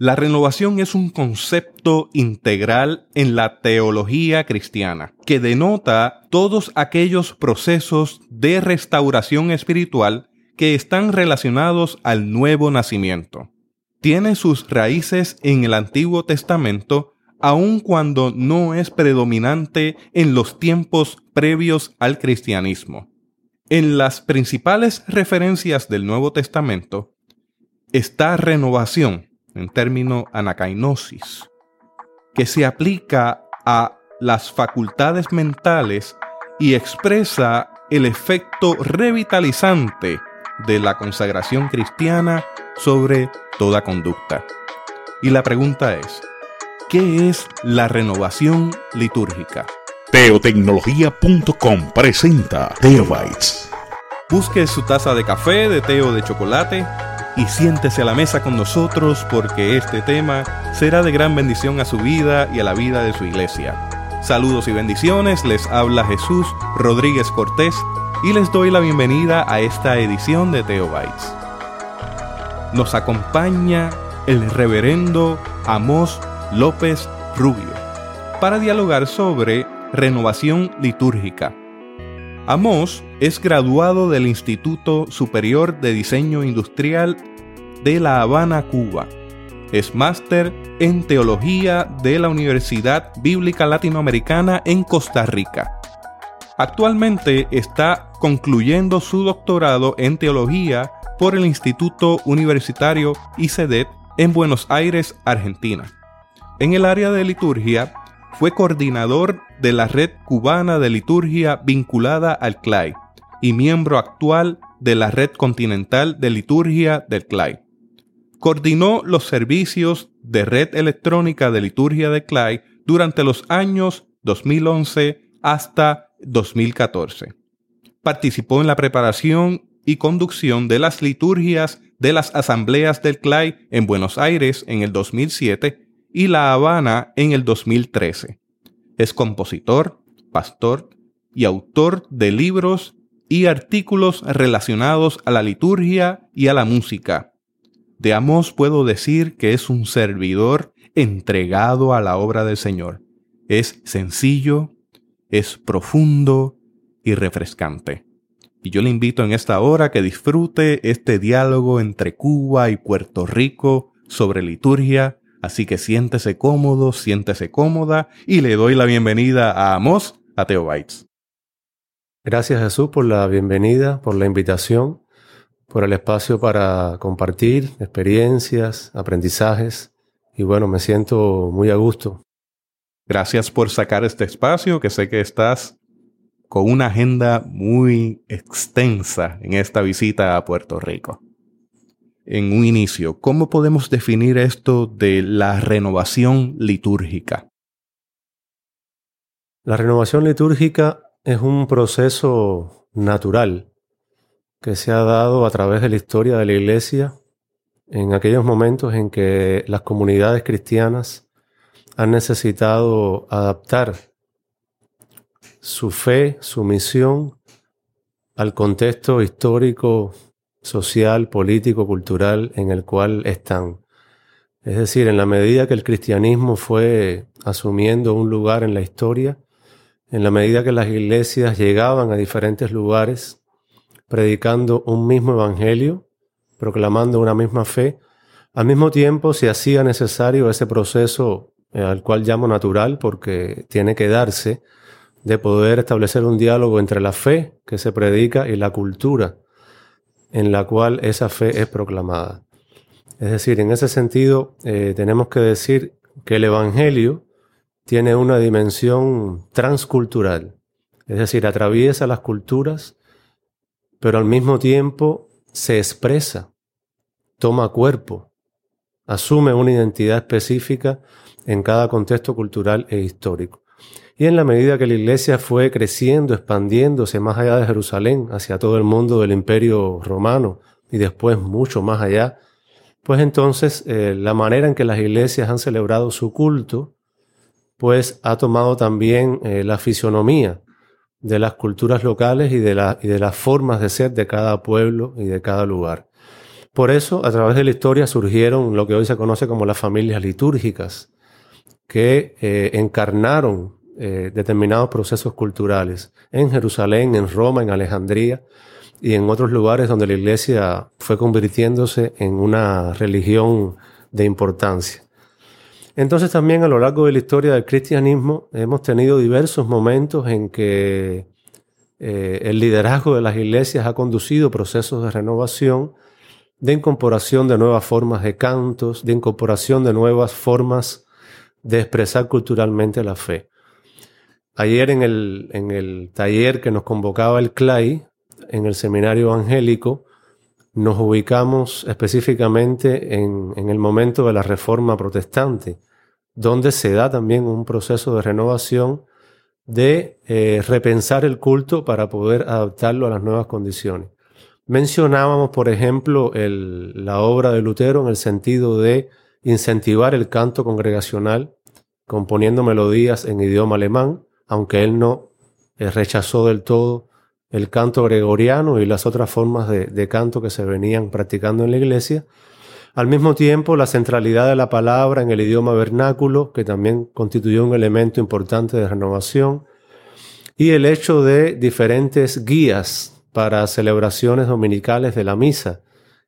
La renovación es un concepto integral en la teología cristiana, que denota todos aquellos procesos de restauración espiritual que están relacionados al nuevo nacimiento. Tiene sus raíces en el Antiguo Testamento, aun cuando no es predominante en los tiempos previos al cristianismo. En las principales referencias del Nuevo Testamento está renovación en término anacainosis, que se aplica a las facultades mentales y expresa el efecto revitalizante de la consagración cristiana sobre toda conducta. Y la pregunta es, ¿qué es la renovación litúrgica? Teotecnología.com presenta Teobytes. Busque su taza de café, de té o de chocolate y siéntese a la mesa con nosotros porque este tema será de gran bendición a su vida y a la vida de su iglesia. Saludos y bendiciones, les habla Jesús Rodríguez Cortés y les doy la bienvenida a esta edición de Teobytes. Nos acompaña el reverendo Amos López Rubio para dialogar sobre renovación litúrgica Amos es graduado del Instituto Superior de Diseño Industrial de La Habana, Cuba. Es máster en Teología de la Universidad Bíblica Latinoamericana en Costa Rica. Actualmente está concluyendo su doctorado en Teología por el Instituto Universitario ICEDET en Buenos Aires, Argentina. En el área de liturgia fue coordinador de la Red Cubana de Liturgia vinculada al CLAI y miembro actual de la Red Continental de Liturgia del CLAI. Coordinó los servicios de Red Electrónica de Liturgia del CLAI durante los años 2011 hasta 2014. Participó en la preparación y conducción de las liturgias de las asambleas del CLAI en Buenos Aires en el 2007 y La Habana en el 2013. Es compositor, pastor y autor de libros y artículos relacionados a la liturgia y a la música. De Amos puedo decir que es un servidor entregado a la obra del Señor. Es sencillo, es profundo y refrescante. Y yo le invito en esta hora que disfrute este diálogo entre Cuba y Puerto Rico sobre liturgia Así que siéntese cómodo, siéntese cómoda y le doy la bienvenida a Amos a Teobytes. Gracias Jesús por la bienvenida, por la invitación, por el espacio para compartir experiencias, aprendizajes y bueno, me siento muy a gusto. Gracias por sacar este espacio que sé que estás con una agenda muy extensa en esta visita a Puerto Rico en un inicio, ¿cómo podemos definir esto de la renovación litúrgica? La renovación litúrgica es un proceso natural que se ha dado a través de la historia de la Iglesia en aquellos momentos en que las comunidades cristianas han necesitado adaptar su fe, su misión al contexto histórico social, político, cultural en el cual están. Es decir, en la medida que el cristianismo fue asumiendo un lugar en la historia, en la medida que las iglesias llegaban a diferentes lugares, predicando un mismo evangelio, proclamando una misma fe, al mismo tiempo se hacía necesario ese proceso eh, al cual llamo natural porque tiene que darse de poder establecer un diálogo entre la fe que se predica y la cultura en la cual esa fe es proclamada. Es decir, en ese sentido, eh, tenemos que decir que el Evangelio tiene una dimensión transcultural, es decir, atraviesa las culturas, pero al mismo tiempo se expresa, toma cuerpo, asume una identidad específica en cada contexto cultural e histórico. Y en la medida que la iglesia fue creciendo, expandiéndose más allá de Jerusalén, hacia todo el mundo del imperio romano y después mucho más allá, pues entonces eh, la manera en que las iglesias han celebrado su culto, pues ha tomado también eh, la fisionomía de las culturas locales y de, y de las formas de ser de cada pueblo y de cada lugar. Por eso, a través de la historia surgieron lo que hoy se conoce como las familias litúrgicas, que eh, encarnaron eh, determinados procesos culturales en Jerusalén, en Roma, en Alejandría y en otros lugares donde la iglesia fue convirtiéndose en una religión de importancia. Entonces también a lo largo de la historia del cristianismo hemos tenido diversos momentos en que eh, el liderazgo de las iglesias ha conducido procesos de renovación, de incorporación de nuevas formas de cantos, de incorporación de nuevas formas de expresar culturalmente la fe. Ayer en el, en el taller que nos convocaba el CLAI, en el seminario evangélico, nos ubicamos específicamente en, en el momento de la reforma protestante donde se da también un proceso de renovación de eh, repensar el culto para poder adaptarlo a las nuevas condiciones. Mencionábamos, por ejemplo, la obra de Lutero en el sentido de incentivar el canto congregacional, componiendo melodías en idioma alemán, aunque él no eh, rechazó del todo el canto gregoriano y las otras formas de canto que se venían practicando en la iglesia, al mismo tiempo, la centralidad de la palabra en el idioma vernáculo, que también constituyó un elemento importante de renovación, y el hecho de diferentes guías para celebraciones dominicales de la misa,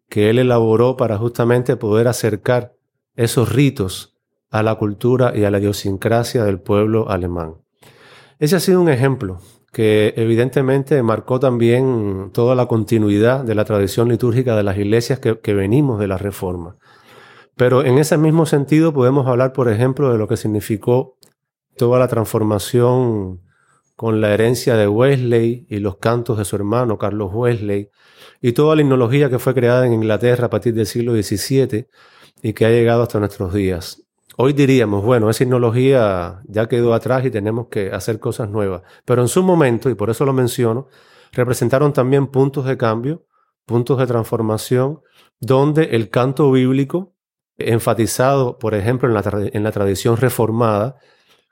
que él elaboró para justamente poder acercar esos ritos a la cultura y a la idiosincrasia del pueblo alemán. Ese ha sido un ejemplo que evidentemente marcó también toda la continuidad de la tradición litúrgica de las iglesias que, venimos de la Reforma. Pero en ese mismo sentido podemos hablar, por ejemplo, de lo que significó toda la transformación con la herencia de Wesley y los cantos de su hermano Carlos Wesley y toda la himnología que fue creada en Inglaterra a partir del siglo XVII y que ha llegado hasta nuestros días. Hoy diríamos, bueno, esa tecnología ya quedó atrás y tenemos que hacer cosas nuevas. Pero en su momento, y por eso lo menciono, representaron también puntos de cambio, puntos de transformación, donde el canto bíblico, enfatizado, por ejemplo, en la, en la tradición reformada,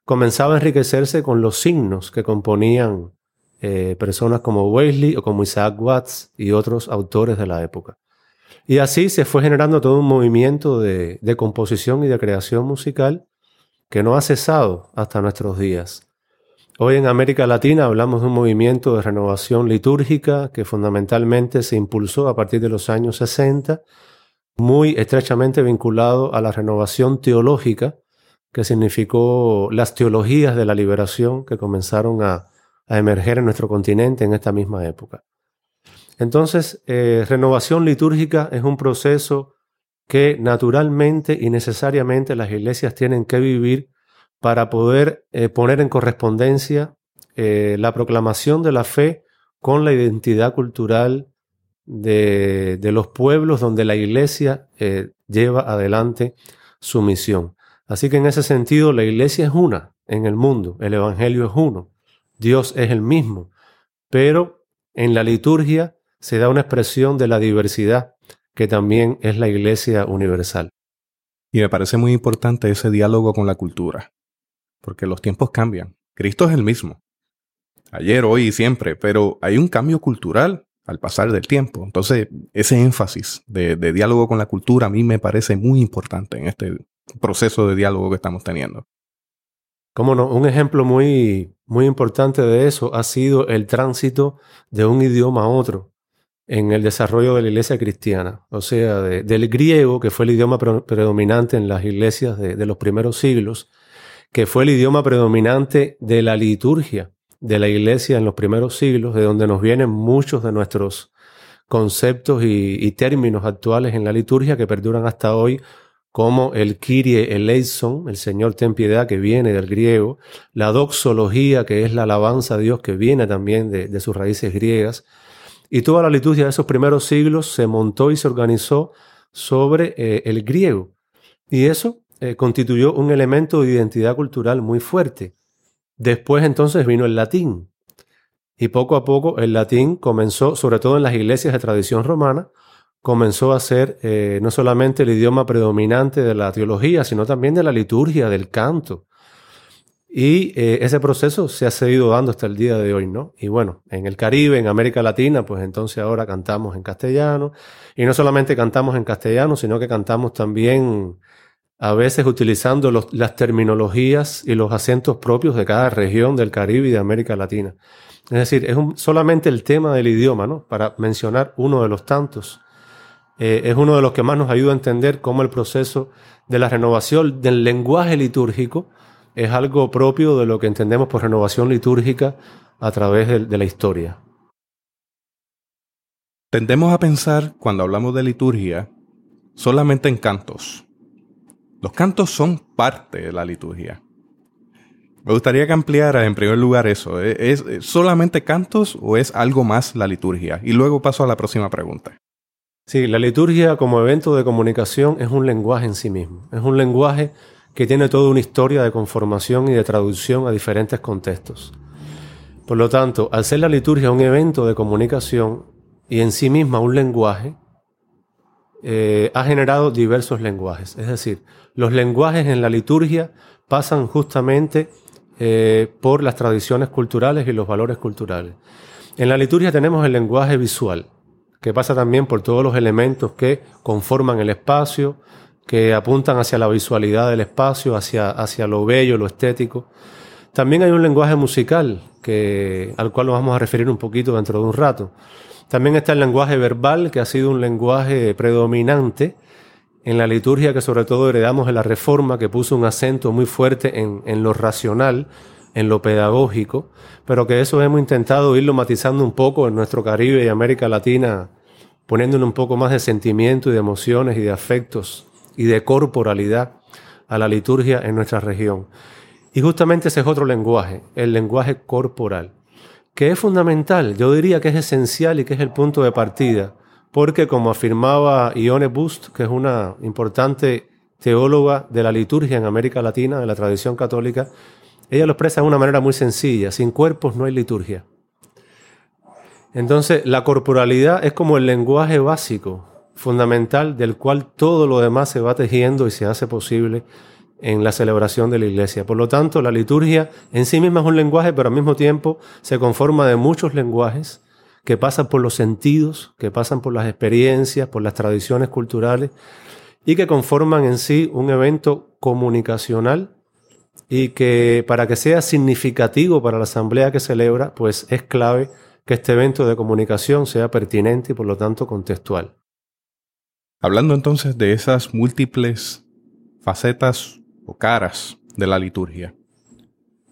comenzaba a enriquecerse con los signos que componían eh, personas como Wesley o como Isaac Watts y otros autores de la época. Y así se fue generando todo un movimiento de, composición y de creación musical que no ha cesado hasta nuestros días. Hoy en América Latina hablamos de un movimiento de renovación litúrgica que fundamentalmente se impulsó a partir de los años 60, muy estrechamente vinculado a la renovación teológica, que significó las teologías de la liberación que comenzaron a emerger en nuestro continente en esta misma época. Entonces, eh, renovación litúrgica es un proceso que naturalmente y necesariamente las iglesias tienen que vivir para poder eh, poner en correspondencia eh, la proclamación de la fe con la identidad cultural de, de los pueblos donde la iglesia lleva adelante su misión. Así que en ese sentido la iglesia es una en el mundo, el Evangelio es uno, Dios es el mismo, pero en la liturgia se da una expresión de la diversidad que también es la Iglesia universal. Y me parece muy importante ese diálogo con la cultura, porque los tiempos cambian. Cristo es el mismo, ayer, hoy y siempre, pero hay un cambio cultural al pasar del tiempo. Entonces, ese énfasis de, diálogo con la cultura a mí me parece muy importante en este proceso de diálogo que estamos teniendo. Cómo no, un ejemplo muy, muy importante de eso ha sido el tránsito de un idioma a otro en el desarrollo de la iglesia cristiana, o sea, del griego, que fue el idioma predominante en las iglesias de, los primeros siglos, que fue el idioma predominante de la liturgia de la iglesia en los primeros siglos, de donde nos vienen muchos de nuestros conceptos y, términos actuales en la liturgia que perduran hasta hoy, como el Kyrie eleison, el Señor ten piedad, que viene del griego, la doxología, que es la alabanza a Dios, que viene también de sus raíces griegas, y toda la liturgia de esos primeros siglos se montó y se organizó sobre eh, el griego. Y eso eh, constituyó un elemento de identidad cultural muy fuerte. Después entonces vino el latín. Y poco a poco el latín comenzó, sobre todo en las iglesias de tradición romana, comenzó a ser eh, no solamente el idioma predominante de la teología, sino también de la liturgia, del canto. Y eh, ese proceso se ha seguido dando hasta el día de hoy, ¿no? Y bueno, en el Caribe, en América Latina, pues entonces ahora cantamos en castellano. Y no solamente cantamos en castellano, sino que cantamos también a veces utilizando las terminologías y los acentos propios de cada región del Caribe y de América Latina. Es decir, es solamente el tema del idioma, ¿no? Para mencionar uno de los tantos. Eh, es uno de los que más nos ayuda a entender cómo el proceso de la renovación del lenguaje litúrgico es algo propio de lo que entendemos por renovación litúrgica a través de, la historia. Tendemos a pensar, cuando hablamos de liturgia, solamente en cantos. Los cantos son parte de la liturgia. Me gustaría que ampliara en primer lugar eso. ¿Es, solamente cantos o es algo más la liturgia? Y luego paso a la próxima pregunta. Sí, la liturgia como evento de comunicación es un lenguaje en sí mismo. Es un lenguaje que tiene toda una historia de conformación y de traducción a diferentes contextos. Por lo tanto, al ser la liturgia un evento de comunicación y en sí misma un lenguaje, eh, ha generado diversos lenguajes. Es decir, los lenguajes en la liturgia pasan justamente eh, por las tradiciones culturales y los valores culturales. En la liturgia tenemos el lenguaje visual, que pasa también por todos los elementos que conforman el espacio, que apuntan hacia la visualidad del espacio, hacia, hacia lo bello, lo estético. También hay un lenguaje musical que, al cual nos vamos a referir un poquito dentro de un rato. También está el lenguaje verbal, que ha sido un lenguaje predominante en la liturgia que sobre todo heredamos en la Reforma, que puso un acento muy fuerte en, en lo racional, en lo pedagógico, pero que eso hemos intentado irlo matizando un poco en nuestro Caribe y América Latina, poniéndole un poco más de sentimiento y de emociones y de afectos y de corporalidad a la liturgia en nuestra región. Y justamente ese es otro lenguaje, el lenguaje corporal, que es fundamental, yo diría que es esencial y que es el punto de partida, porque como afirmaba Ione Bust, que es una importante teóloga de la liturgia en América Latina, de la tradición católica, ella lo expresa de una manera muy sencilla, sin cuerpos no hay liturgia. Entonces, la corporalidad es como el lenguaje básico fundamental del cual todo lo demás se va tejiendo y se hace posible en la celebración de la iglesia. Por lo tanto, la liturgia en sí misma es un lenguaje, pero al mismo tiempo se conforma de muchos lenguajes que pasan por los sentidos, que pasan por las experiencias, por las tradiciones culturales y que conforman en sí un evento comunicacional y que para que sea significativo para la asamblea que celebra, pues es clave que este evento de comunicación sea pertinente y por lo tanto contextual. Hablando entonces de esas múltiples facetas o caras de la liturgia,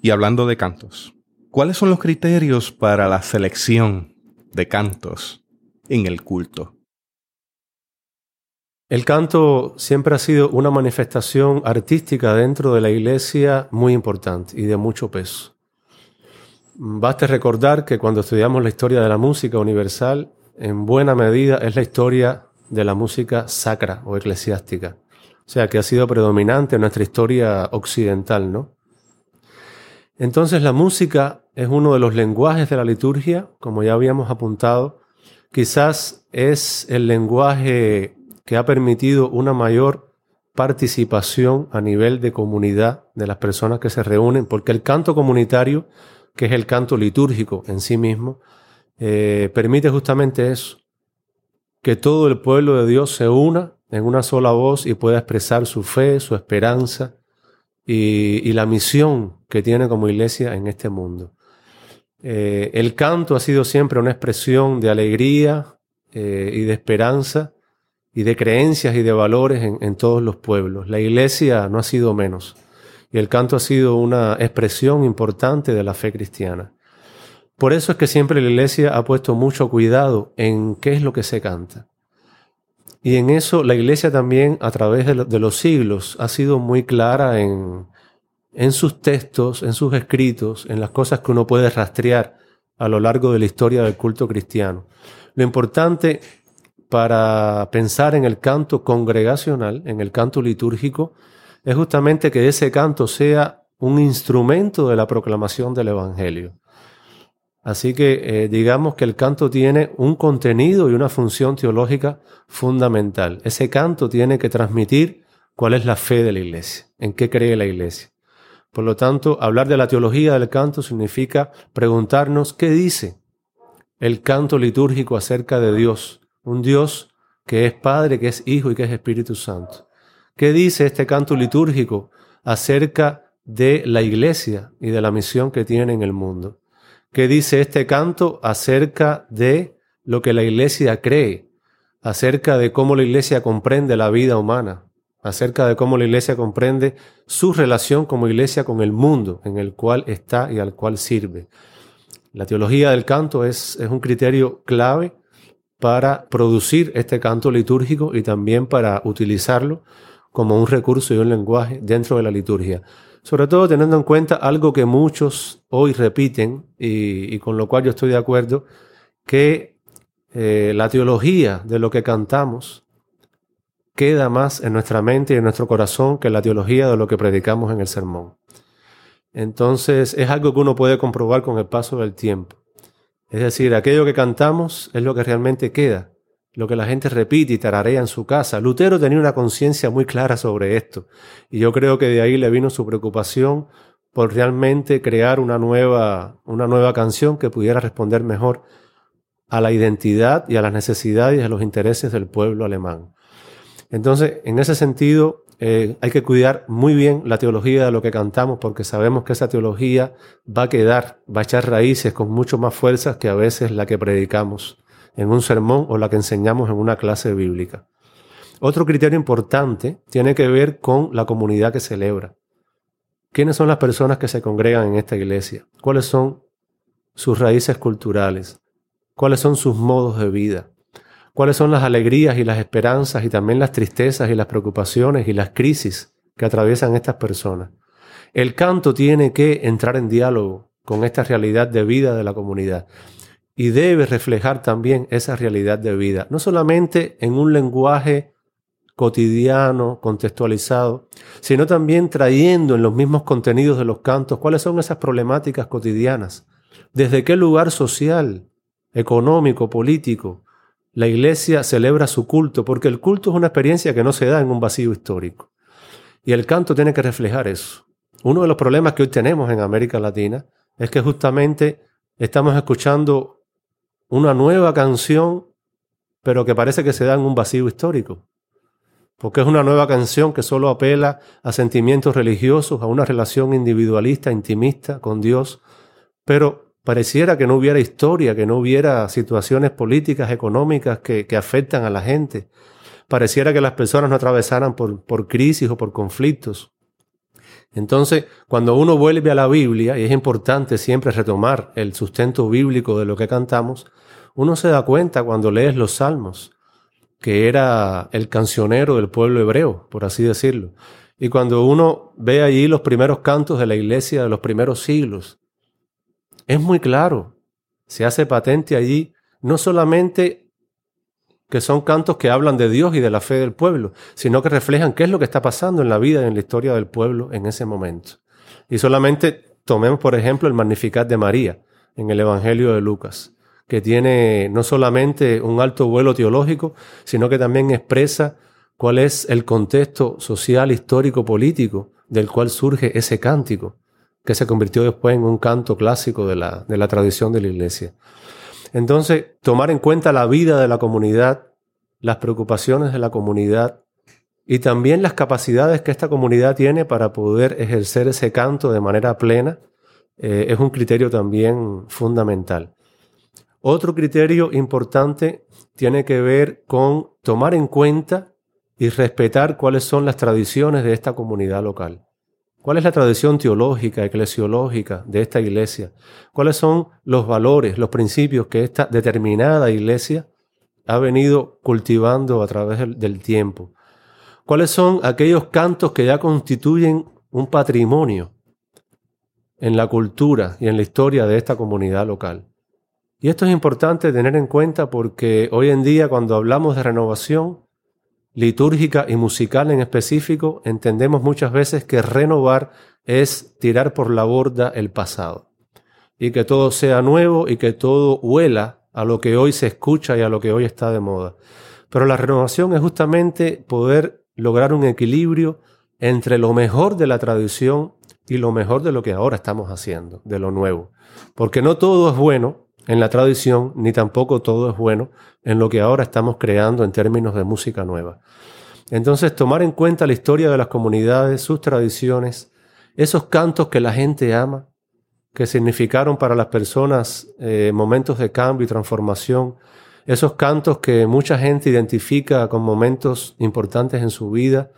y hablando de cantos, ¿cuáles son los criterios para la selección de cantos en el culto? El canto siempre ha sido una manifestación artística dentro de la iglesia muy importante y de mucho peso. Baste recordar que cuando estudiamos la historia de la música universal, en buena medida es la historia de la música sacra o eclesiástica. O sea, que ha sido predominante en nuestra historia occidental, ¿no? Entonces la música es uno de los lenguajes de la liturgia, como ya habíamos apuntado. Quizás es el lenguaje que ha permitido una mayor participación a nivel de comunidad de las personas que se reúnen, porque el canto comunitario, que es el canto litúrgico en sí mismo, eh, permite justamente eso, que todo el pueblo de Dios se una en una sola voz y pueda expresar su fe, su esperanza y, la misión que tiene como iglesia en este mundo. Eh, el canto ha sido siempre una expresión de alegría eh, y de esperanza y de creencias y de valores en, en todos los pueblos. La iglesia no ha sido menos y el canto ha sido una expresión importante de la fe cristiana. Por eso es que siempre la iglesia ha puesto mucho cuidado en qué es lo que se canta. Y en eso la iglesia también a través de, los siglos ha sido muy clara en, en sus textos, en sus escritos, en las cosas que uno puede rastrear a lo largo de la historia del culto cristiano. Lo importante para pensar en el canto congregacional, en el canto litúrgico, es justamente que ese canto sea un instrumento de la proclamación del Evangelio. Así que eh, digamos que el canto tiene un contenido y una función teológica fundamental. Ese canto tiene que transmitir cuál es la fe de la iglesia, en qué cree la iglesia. Por lo tanto, hablar de la teología del canto significa preguntarnos qué dice el canto litúrgico acerca de Dios, un Dios que es Padre, que es Hijo y que es Espíritu Santo. ¿Qué dice este canto litúrgico acerca de la iglesia y de la misión que tiene en el mundo? ¿Qué dice este canto acerca de lo que la iglesia cree, acerca de cómo la iglesia comprende la vida humana, acerca de cómo la iglesia comprende su relación como iglesia con el mundo en el cual está y al cual sirve? La teología del canto es, es un criterio clave para producir este canto litúrgico y también para utilizarlo como un recurso y un lenguaje dentro de la liturgia. Sobre todo teniendo en cuenta algo que muchos hoy repiten y, con lo cual yo estoy de acuerdo, que eh, la teología de lo que cantamos queda más en nuestra mente y en nuestro corazón que la teología de lo que predicamos en el sermón. Entonces es algo que uno puede comprobar con el paso del tiempo. Es decir, aquello que cantamos es lo que realmente queda, lo que la gente repite y tararea en su casa. Lutero tenía una conciencia muy clara sobre esto y yo creo que de ahí le vino su preocupación por realmente crear una nueva, una nueva canción que pudiera responder mejor a la identidad y a las necesidades y a los intereses del pueblo alemán. Entonces, en ese sentido, eh, hay que cuidar muy bien la teología de lo que cantamos porque sabemos que esa teología va a quedar, va a echar raíces con mucho más fuerzas que a veces la que predicamos en un sermón o la que enseñamos en una clase bíblica. Otro criterio importante tiene que ver con la comunidad que celebra. ¿Quiénes son las personas que se congregan en esta iglesia? ¿Cuáles son sus raíces culturales? ¿Cuáles son sus modos de vida? cuáles son las alegrías y las esperanzas y también las tristezas y las preocupaciones y las crisis que atraviesan estas personas. El canto tiene que entrar en diálogo con esta realidad de vida de la comunidad y debe reflejar también esa realidad de vida, no solamente en un lenguaje cotidiano, contextualizado, sino también trayendo en los mismos contenidos de los cantos cuáles son esas problemáticas cotidianas, desde qué lugar social, económico, político, la iglesia celebra su culto, porque el culto es una experiencia que no se da en un vacío histórico. Y el canto tiene que reflejar eso. Uno de los problemas que hoy tenemos en América Latina es que justamente estamos escuchando una nueva canción, pero que parece que se da en un vacío histórico. Porque es una nueva canción que solo apela a sentimientos religiosos, a una relación individualista, intimista con Dios, pero Pareciera que no hubiera historia, que no hubiera situaciones políticas, económicas que, afectan a la gente. Pareciera que las personas no atravesaran por, por crisis o por conflictos. Entonces, cuando uno vuelve a la Biblia, y es importante siempre retomar el sustento bíblico de lo que cantamos, uno se da cuenta cuando lees los salmos, que era el cancionero del pueblo hebreo, por así decirlo. Y cuando uno ve allí los primeros cantos de la iglesia de los primeros siglos, es muy claro. Se hace patente allí no solamente que son cantos que hablan de Dios y de la fe del pueblo, sino que reflejan qué es lo que está pasando en la vida y en la historia del pueblo en ese momento. Y solamente tomemos, por ejemplo, el Magnificat de María en el Evangelio de Lucas, que tiene no solamente un alto vuelo teológico, sino que también expresa cuál es el contexto social, histórico, político del cual surge ese cántico que se convirtió después en un canto clásico de la, de la tradición de la iglesia. Entonces, tomar en cuenta la vida de la comunidad, las preocupaciones de la comunidad y también las capacidades que esta comunidad tiene para poder ejercer ese canto de manera plena, eh, es un criterio también fundamental. Otro criterio importante tiene que ver con tomar en cuenta y respetar cuáles son las tradiciones de esta comunidad local. ¿Cuál es la tradición teológica, eclesiológica de esta iglesia? ¿Cuáles son los valores, los principios que esta determinada iglesia ha venido cultivando a través del, tiempo? ¿Cuáles son aquellos cantos que ya constituyen un patrimonio en la cultura y en la historia de esta comunidad local? Y esto es importante tener en cuenta porque hoy en día cuando hablamos de renovación, litúrgica y musical en específico, entendemos muchas veces que renovar es tirar por la borda el pasado. Y que todo sea nuevo y que todo huela a lo que hoy se escucha y a lo que hoy está de moda. Pero la renovación es justamente poder lograr un equilibrio entre lo mejor de la tradición y lo mejor de lo que ahora estamos haciendo, de lo nuevo. Porque no todo es bueno en la tradición, ni tampoco todo es bueno en lo que ahora estamos creando en términos de música nueva. Entonces, tomar en cuenta la historia de las comunidades, sus tradiciones, esos cantos que la gente ama, que significaron para las personas eh, momentos de cambio y transformación, esos cantos que mucha gente identifica con momentos importantes en su vida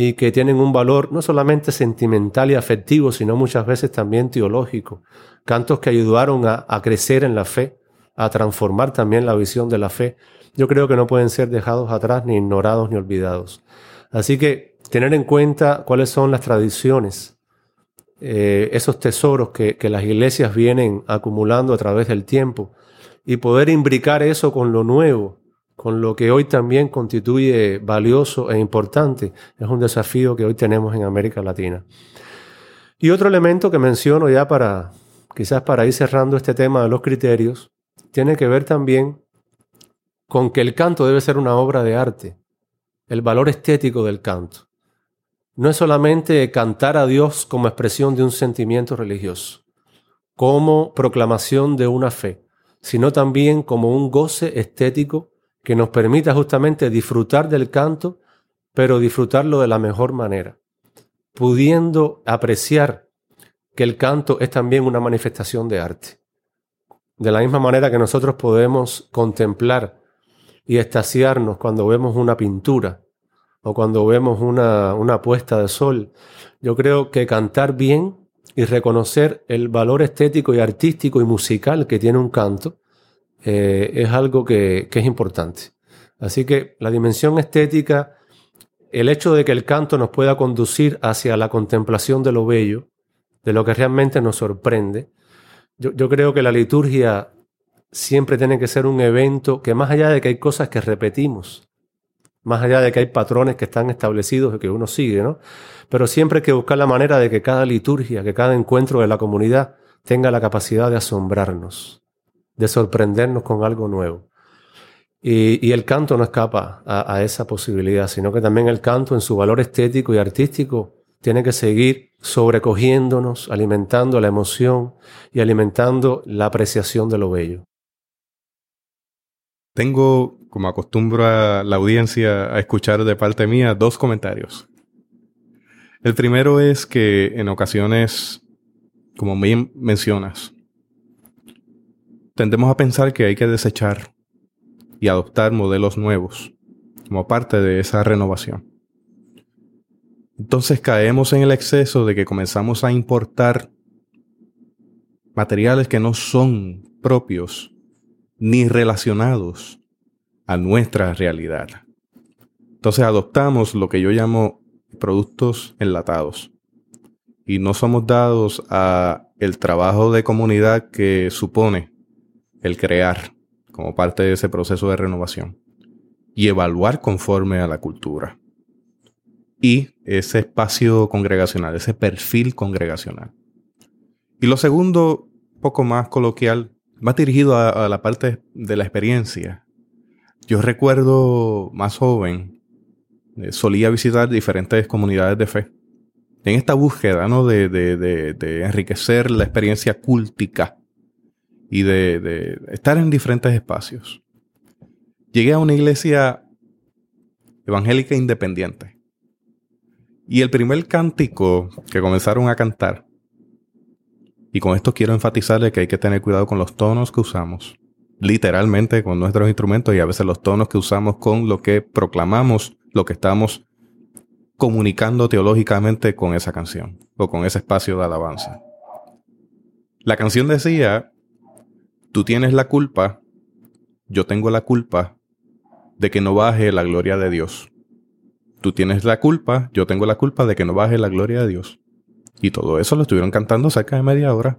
y que tienen un valor no solamente sentimental y afectivo, sino muchas veces también teológico. Cantos que ayudaron a, crecer en la fe, a transformar también la visión de la fe. Yo creo que no pueden ser dejados atrás, ni ignorados, ni olvidados. Así que tener en cuenta cuáles son las tradiciones eh, esos tesoros que, que, las iglesias vienen acumulando a través del tiempo y poder imbricar eso con lo nuevo, con lo que hoy también constituye valioso e importante, es un desafío que hoy tenemos en América Latina. Y otro elemento que menciono ya para, quizás para ir cerrando este tema de los criterios, tiene que ver también con que el canto debe ser una obra de arte, el valor estético del canto. No es solamente cantar a Dios como expresión de un sentimiento religioso, como proclamación de una fe, sino también como un goce estético que nos permita justamente disfrutar del canto, pero disfrutarlo de la mejor manera, pudiendo apreciar que el canto es también una manifestación de arte. De la misma manera que nosotros podemos contemplar y extasiarnos cuando vemos una pintura, o cuando vemos una, una puesta de sol. Yo creo que cantar bien y reconocer el valor estético y artístico y musical que tiene un canto eh, es algo que, que es importante. Así que la dimensión estética, el hecho de que el canto nos pueda conducir hacia la contemplación de lo bello, de lo que realmente nos sorprende, yo, yo, creo que la liturgia siempre tiene que ser un evento que más allá de que hay cosas que repetimos, más allá de que hay patrones que están establecidos y que uno sigue, ¿no? Pero siempre hay que buscar la manera de que cada liturgia, que cada encuentro de la comunidad tenga la capacidad de asombrarnos, de sorprendernos con algo nuevo. Y, el canto no escapa a, a esa posibilidad, sino que también el canto en su valor estético y artístico tiene que seguir sobrecogiéndonos, alimentando la emoción y alimentando la apreciación de lo bello. Tengo, como acostumbro a la audiencia a escuchar de parte mía, dos comentarios. El primero es que en ocasiones, como bien mencionas, tendemos a pensar que hay que desechar y adoptar modelos nuevos como parte de esa renovación. Entonces caemos en el exceso de que comenzamos a importar materiales que no son propios ni relacionados a nuestra realidad. Entonces adoptamos lo que yo llamo productos enlatados y no somos dados a el trabajo de comunidad que supone el crear como parte de ese proceso de renovación y evaluar conforme a la cultura y ese espacio congregacional, ese perfil congregacional. Y lo segundo, poco más coloquial, más dirigido a, la parte de la experiencia. Yo recuerdo más joven, eh, solía visitar diferentes comunidades de fe. En esta búsqueda, ¿no? De, de, enriquecer la experiencia cúltica y de, estar en diferentes espacios. Llegué a una iglesia evangélica independiente. Y el primer cántico que comenzaron a cantar y con esto quiero enfatizarle que hay que tener cuidado con los tonos que usamos, literalmente con nuestros instrumentos y a veces los tonos que usamos con lo que proclamamos, lo que estamos comunicando teológicamente con esa canción o con ese espacio de alabanza. La canción decía, tú tienes la culpa, yo tengo la culpa de que no baje la gloria de Dios. Tú tienes la culpa, yo tengo la culpa de que no baje la gloria de Dios. Y todo eso lo estuvieron cantando cerca de media hora.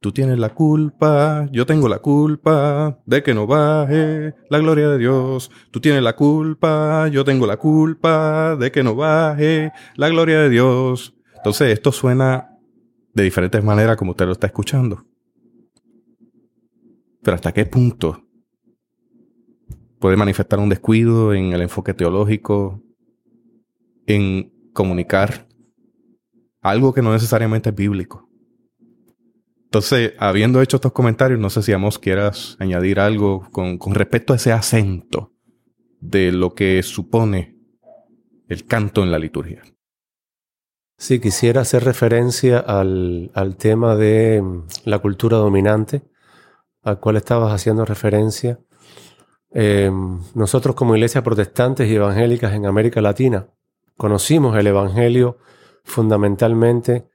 Tú tienes la culpa, yo tengo la culpa de que no baje la gloria de Dios. Tú tienes la culpa, yo tengo la culpa de que no baje la gloria de Dios. Entonces esto suena de diferentes maneras como usted lo está escuchando. Pero hasta qué punto puede manifestar un descuido en el enfoque teológico, en comunicar algo que no necesariamente es bíblico. Entonces, habiendo hecho estos comentarios, no sé si Amos quieras añadir algo con, respecto a ese acento de lo que supone el canto en la liturgia. Sí, quisiera hacer referencia al, tema de la cultura dominante, al cual estabas haciendo referencia. Em, nosotros como iglesias protestantes y evangélicas en América Latina conocimos el Evangelio fundamentalmente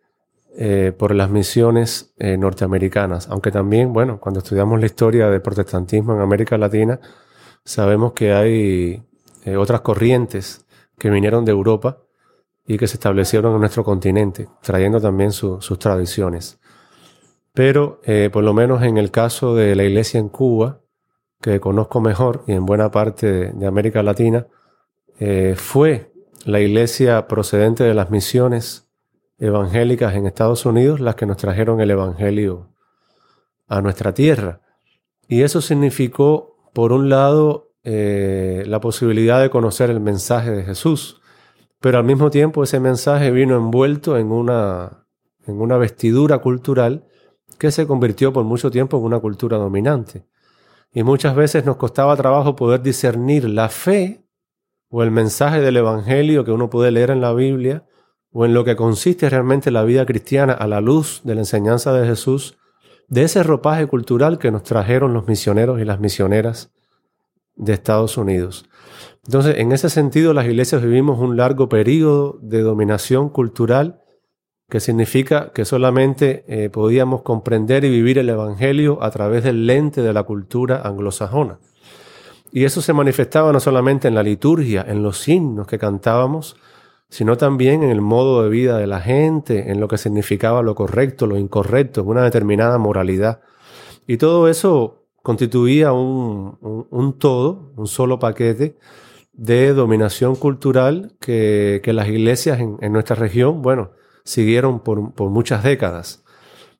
eh, por las misiones eh, norteamericanas, aunque también, bueno, cuando estudiamos la historia del protestantismo en América Latina, sabemos que hay eh, otras corrientes que vinieron de Europa y que se establecieron en nuestro continente, trayendo también sus tradiciones. Pero, por lo menos en el caso de la iglesia en Cuba, que conozco mejor y en buena parte de, América Latina, fue la iglesia procedente de las misiones evangélicas en Estados Unidos las que nos trajeron el Evangelio a nuestra tierra. Y eso significó, por un lado, eh, la posibilidad de conocer el mensaje de Jesús, pero al mismo tiempo ese mensaje vino envuelto en una, en una vestidura cultural que se convirtió por mucho tiempo en una cultura dominante. Y muchas veces nos costaba trabajo poder discernir la fe o el mensaje del Evangelio que uno puede leer en la Biblia o en lo que consiste realmente la vida cristiana a la luz de la enseñanza de Jesús, de ese ropaje cultural que nos trajeron los misioneros y las misioneras de Estados Unidos. Entonces, en ese sentido, las iglesias vivimos un largo periodo de dominación cultural que significa que solamente eh, podíamos comprender y vivir el Evangelio a través del lente de la cultura anglosajona. Y eso se manifestaba no solamente en la liturgia, en los himnos que cantábamos, sino también en el modo de vida de la gente, en lo que significaba lo correcto, lo incorrecto, una determinada moralidad. Y todo eso constituía un, todo, un solo paquete de dominación cultural que, las iglesias en, nuestra región, bueno, siguieron por, muchas décadas.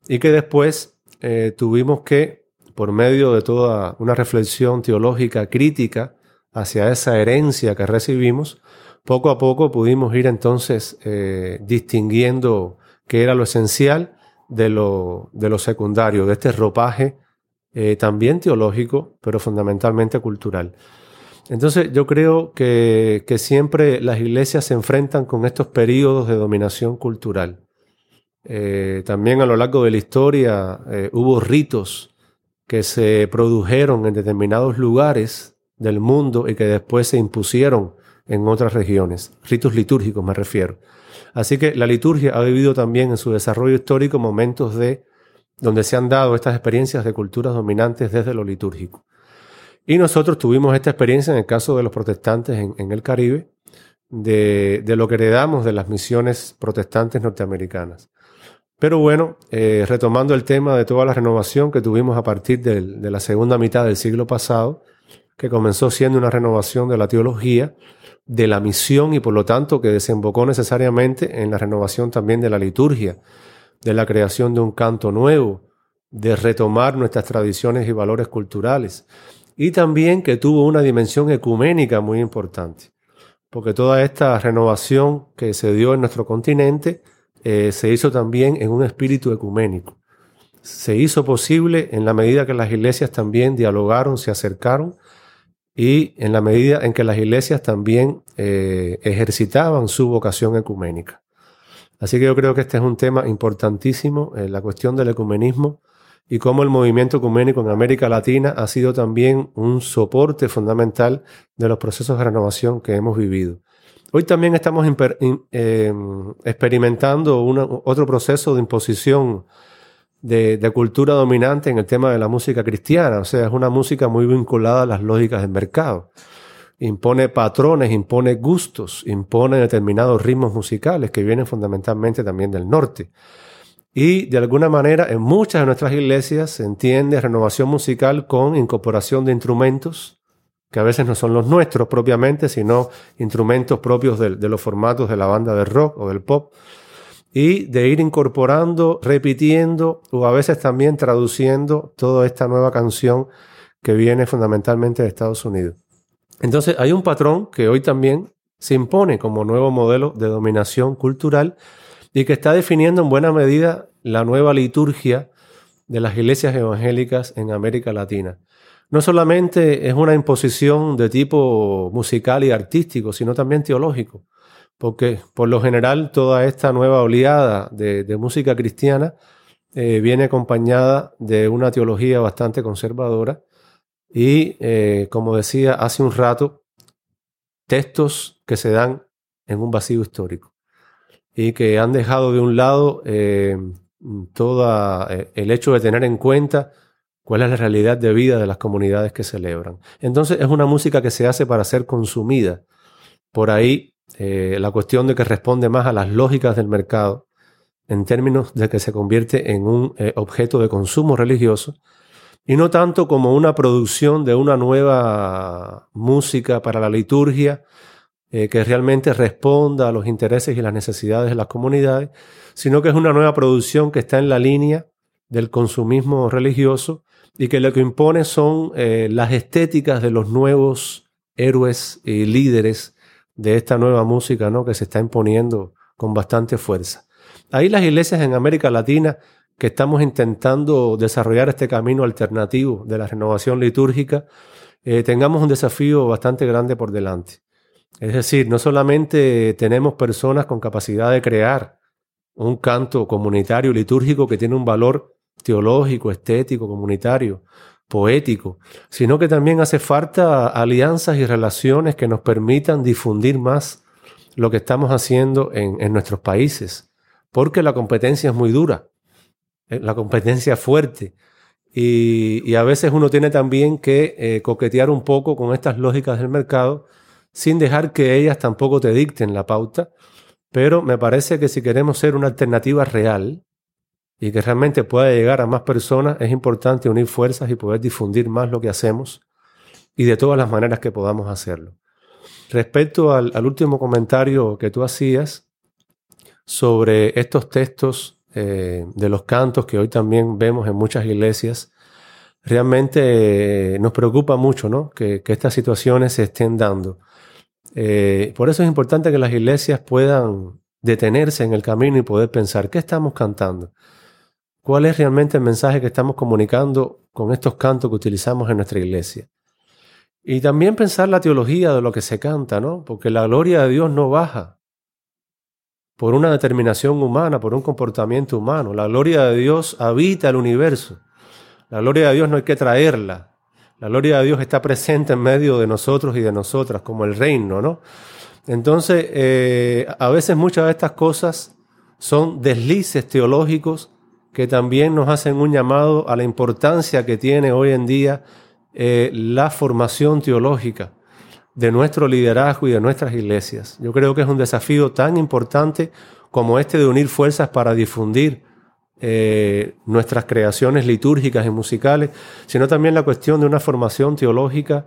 Y que después eh, tuvimos que, por medio de toda una reflexión teológica crítica hacia esa herencia que recibimos, poco a poco pudimos ir entonces eh, distinguiendo qué era lo esencial de lo, de lo secundario, de este ropaje eh, también teológico, pero fundamentalmente cultural. Entonces yo creo que, siempre las iglesias se enfrentan con estos periodos de dominación cultural. Eh, también a lo largo de la historia hubo ritos que se produjeron en determinados lugares del mundo y que después se impusieron en otras regiones, ritos litúrgicos me refiero. Así que la liturgia ha vivido también en su desarrollo histórico momentos de donde se han dado estas experiencias de culturas dominantes desde lo litúrgico. Y nosotros tuvimos esta experiencia en el caso de los protestantes en, el Caribe, de, lo que heredamos de las misiones protestantes norteamericanas. Pero bueno, eh, retomando el tema de toda la renovación que tuvimos a partir de la segunda mitad del siglo pasado, que comenzó siendo una renovación de la teología, de la misión y por lo tanto que desembocó necesariamente en la renovación también de la liturgia, de la creación de un canto nuevo, de retomar nuestras tradiciones y valores culturales y también que tuvo una dimensión ecuménica muy importante, porque toda esta renovación que se dio en nuestro continente eh, se hizo también en un espíritu ecuménico. Se hizo posible en la medida que las iglesias también dialogaron, se acercaron y en la medida en que las iglesias también eh, ejercitaban su vocación ecuménica. Así que yo creo que este es un tema importantísimo, eh, la cuestión del ecumenismo y cómo el movimiento ecuménico en América Latina ha sido también un soporte fundamental de los procesos de renovación que hemos vivido. Hoy también estamos eh, experimentando otro proceso de imposición de, cultura dominante en el tema de la música cristiana. O sea, es una música muy vinculada a las lógicas del mercado. Impone patrones, impone gustos, impone determinados ritmos musicales que vienen fundamentalmente también del norte. Y de alguna manera en muchas de nuestras iglesias se entiende renovación musical con incorporación de instrumentos que a veces no son los nuestros propiamente, sino instrumentos propios de los formatos de la banda de rock o del pop y de ir incorporando, repitiendo o a veces también traduciendo toda esta nueva canción que viene fundamentalmente de Estados Unidos. Entonces hay un patrón que hoy también se impone como nuevo modelo de dominación cultural y que está definiendo en buena medida la nueva liturgia de las iglesias evangélicas en América Latina. No solamente es una imposición de tipo musical y artístico, sino también teológico, porque por lo general toda esta nueva oleada de, música cristiana eh, viene acompañada de una teología bastante conservadora y, eh, como decía hace un rato, textos que se dan en un vacío histórico y que han dejado de un lado eh, todo eh, el hecho de tener en cuenta cuál es la realidad de vida de las comunidades que celebran. Entonces es una música que se hace para ser consumida. Por ahí eh, la cuestión de que responde más a las lógicas del mercado en términos de que se convierte en un objeto de consumo religioso y no tanto como una producción de una nueva música para la liturgia eh, que realmente responda a los intereses y las necesidades de las comunidades, sino que es una nueva producción que está en la línea del consumismo religioso y que lo que impone son eh, las estéticas de los nuevos héroes y líderes de esta nueva música ¿no? que se está imponiendo con bastante fuerza. Ahí las iglesias en América Latina que estamos intentando desarrollar este camino alternativo de la renovación litúrgica, eh, tengamos un desafío bastante grande por delante. Es decir, no solamente tenemos personas con capacidad de crear un canto comunitario litúrgico que tiene un valor teológico, estético, comunitario, poético, sino que también hace falta alianzas y relaciones que nos permitan difundir más lo que estamos haciendo en, nuestros países, porque la competencia es muy dura, eh, la competencia es fuerte, y, a veces uno tiene también que eh, coquetear un poco con estas lógicas del mercado sin dejar que ellas tampoco te dicten la pauta, pero me parece que si queremos ser una alternativa real y que realmente pueda llegar a más personas, es importante unir fuerzas y poder difundir más lo que hacemos y de todas las maneras que podamos hacerlo. Respecto al, último comentario que tú hacías sobre estos textos eh, de los cantos que hoy también vemos en muchas iglesias, realmente eh, nos preocupa mucho ¿no? que, que estas situaciones se estén dando. Eh, por eso es importante que las iglesias puedan detenerse en el camino y poder pensar, ¿qué estamos cantando? ¿Cuál es realmente el mensaje que estamos comunicando con estos cantos que utilizamos en nuestra iglesia? Y también pensar la teología de lo que se canta, ¿no? Porque la gloria de Dios no baja por una determinación humana, por un comportamiento humano. La gloria de Dios habita el universo. La gloria de Dios no hay que traerla, la gloria de Dios está presente en medio de nosotros y de nosotras, como el reino, ¿no? Entonces, eh, a veces muchas de estas cosas son deslices teológicos que también nos hacen un llamado a la importancia que tiene hoy en día eh, la formación teológica de nuestro liderazgo y de nuestras iglesias. Yo creo que es un desafío tan importante como este de unir fuerzas para difundir eh, nuestras creaciones litúrgicas y musicales, sino también la cuestión de una formación teológica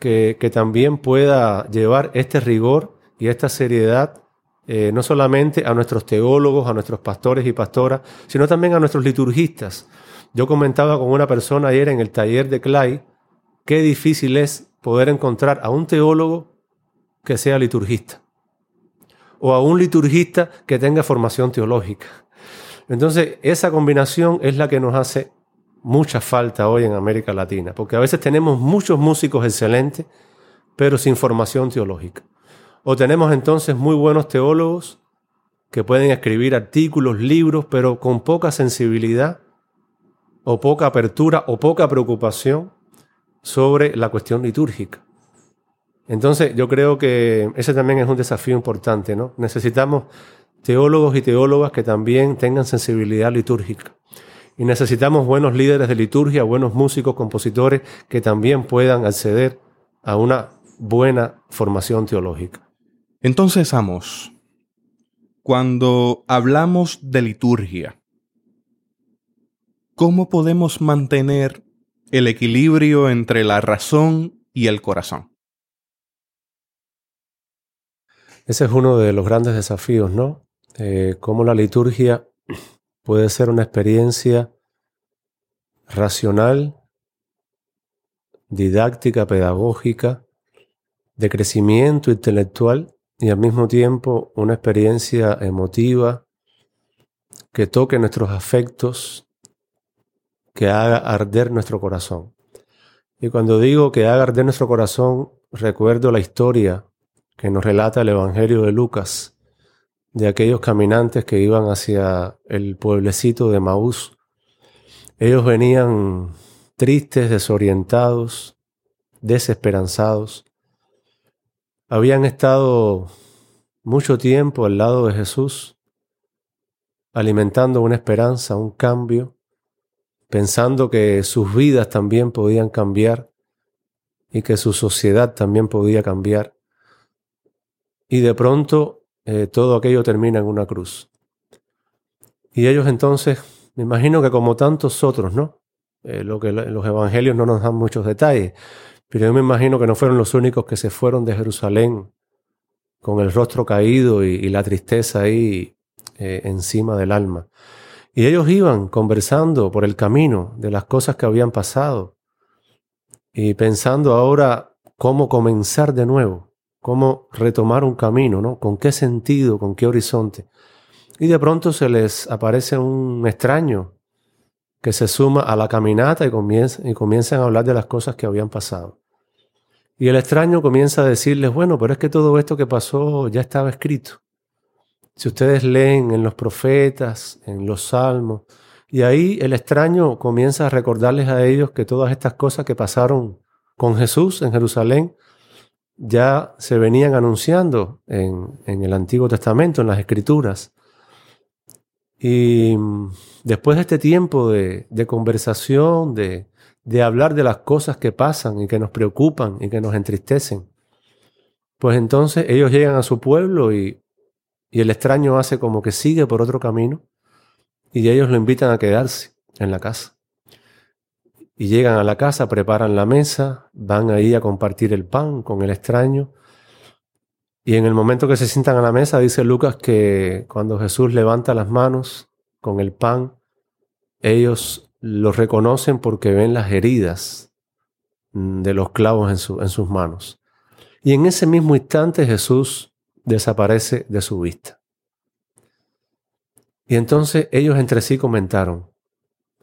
que, también pueda llevar este rigor y esta seriedad eh, no solamente a nuestros teólogos, a nuestros pastores y pastoras, sino también a nuestros liturgistas. Yo comentaba con una persona ayer en el taller de Clay qué difícil es poder encontrar a un teólogo que sea liturgista o a un liturgista que tenga formación teológica. Entonces, esa combinación es la que nos hace mucha falta hoy en América Latina, porque a veces tenemos muchos músicos excelentes, pero sin formación teológica. O tenemos entonces muy buenos teólogos que pueden escribir artículos, libros, pero con poca sensibilidad o poca apertura o poca preocupación sobre la cuestión litúrgica. Entonces yo creo que ese también es un desafío importante, ¿no? Necesitamos teólogos y teólogas que también tengan sensibilidad litúrgica. Y necesitamos buenos líderes de liturgia, buenos músicos, compositores que también puedan acceder a una buena formación teológica. Entonces, Amos, cuando hablamos de liturgia, ¿cómo podemos mantener el equilibrio entre la razón y el corazón? Ese es uno de los grandes desafíos, ¿no? Eh, cómo la liturgia puede ser una experiencia racional, didáctica, pedagógica, de crecimiento intelectual y al mismo tiempo una experiencia emotiva, que toque nuestros afectos, que haga arder nuestro corazón. Y cuando digo que haga arder nuestro corazón, recuerdo la historia que nos relata el Evangelio de Lucas, de aquellos caminantes que iban hacia el pueblecito de Maús. Ellos venían tristes, desorientados, desesperanzados. Habían estado mucho tiempo al lado de Jesús, alimentando una esperanza, un cambio, pensando que sus vidas también podían cambiar y que su sociedad también podía cambiar. Y de pronto eh, todo aquello termina en una cruz. Y ellos entonces, me imagino que como tantos otros, ¿no? Eh, lo que los evangelios no nos dan muchos detalles, pero yo me imagino que no fueron los únicos que se fueron de Jerusalén con el rostro caído y, la tristeza ahí eh, encima del alma. Y ellos iban conversando por el camino de las cosas que habían pasado y pensando ahora cómo comenzar de nuevo, cómo retomar un camino, ¿no? ¿Con qué sentido, con qué horizonte? Y de pronto se les aparece un extraño que se suma a la caminata y, comienza, comienzan a hablar de las cosas que habían pasado. Y el extraño comienza a decirles, bueno, pero es que todo esto que pasó ya estaba escrito. Si ustedes leen en los profetas, en los salmos, y ahí el extraño comienza a recordarles a ellos que todas estas cosas que pasaron con Jesús en Jerusalén ya se venían anunciando en, en el Antiguo Testamento, en las Escrituras. Y después de este tiempo de, de conversación, de, de hablar de las cosas que pasan y que nos preocupan y que nos entristecen. Pues entonces ellos llegan a su pueblo y, y el extraño hace como que sigue por otro camino y ellos lo invitan a quedarse en la casa. Y llegan a la casa, preparan la mesa, van ahí a compartir el pan con el extraño. Y en el momento que se sientan a la mesa, dice Lucas que cuando Jesús levanta las manos con el pan, ellos los reconocen porque ven las heridas de los clavos en, en sus manos. Y en ese mismo instante Jesús desaparece de su vista. Y entonces ellos entre sí comentaron,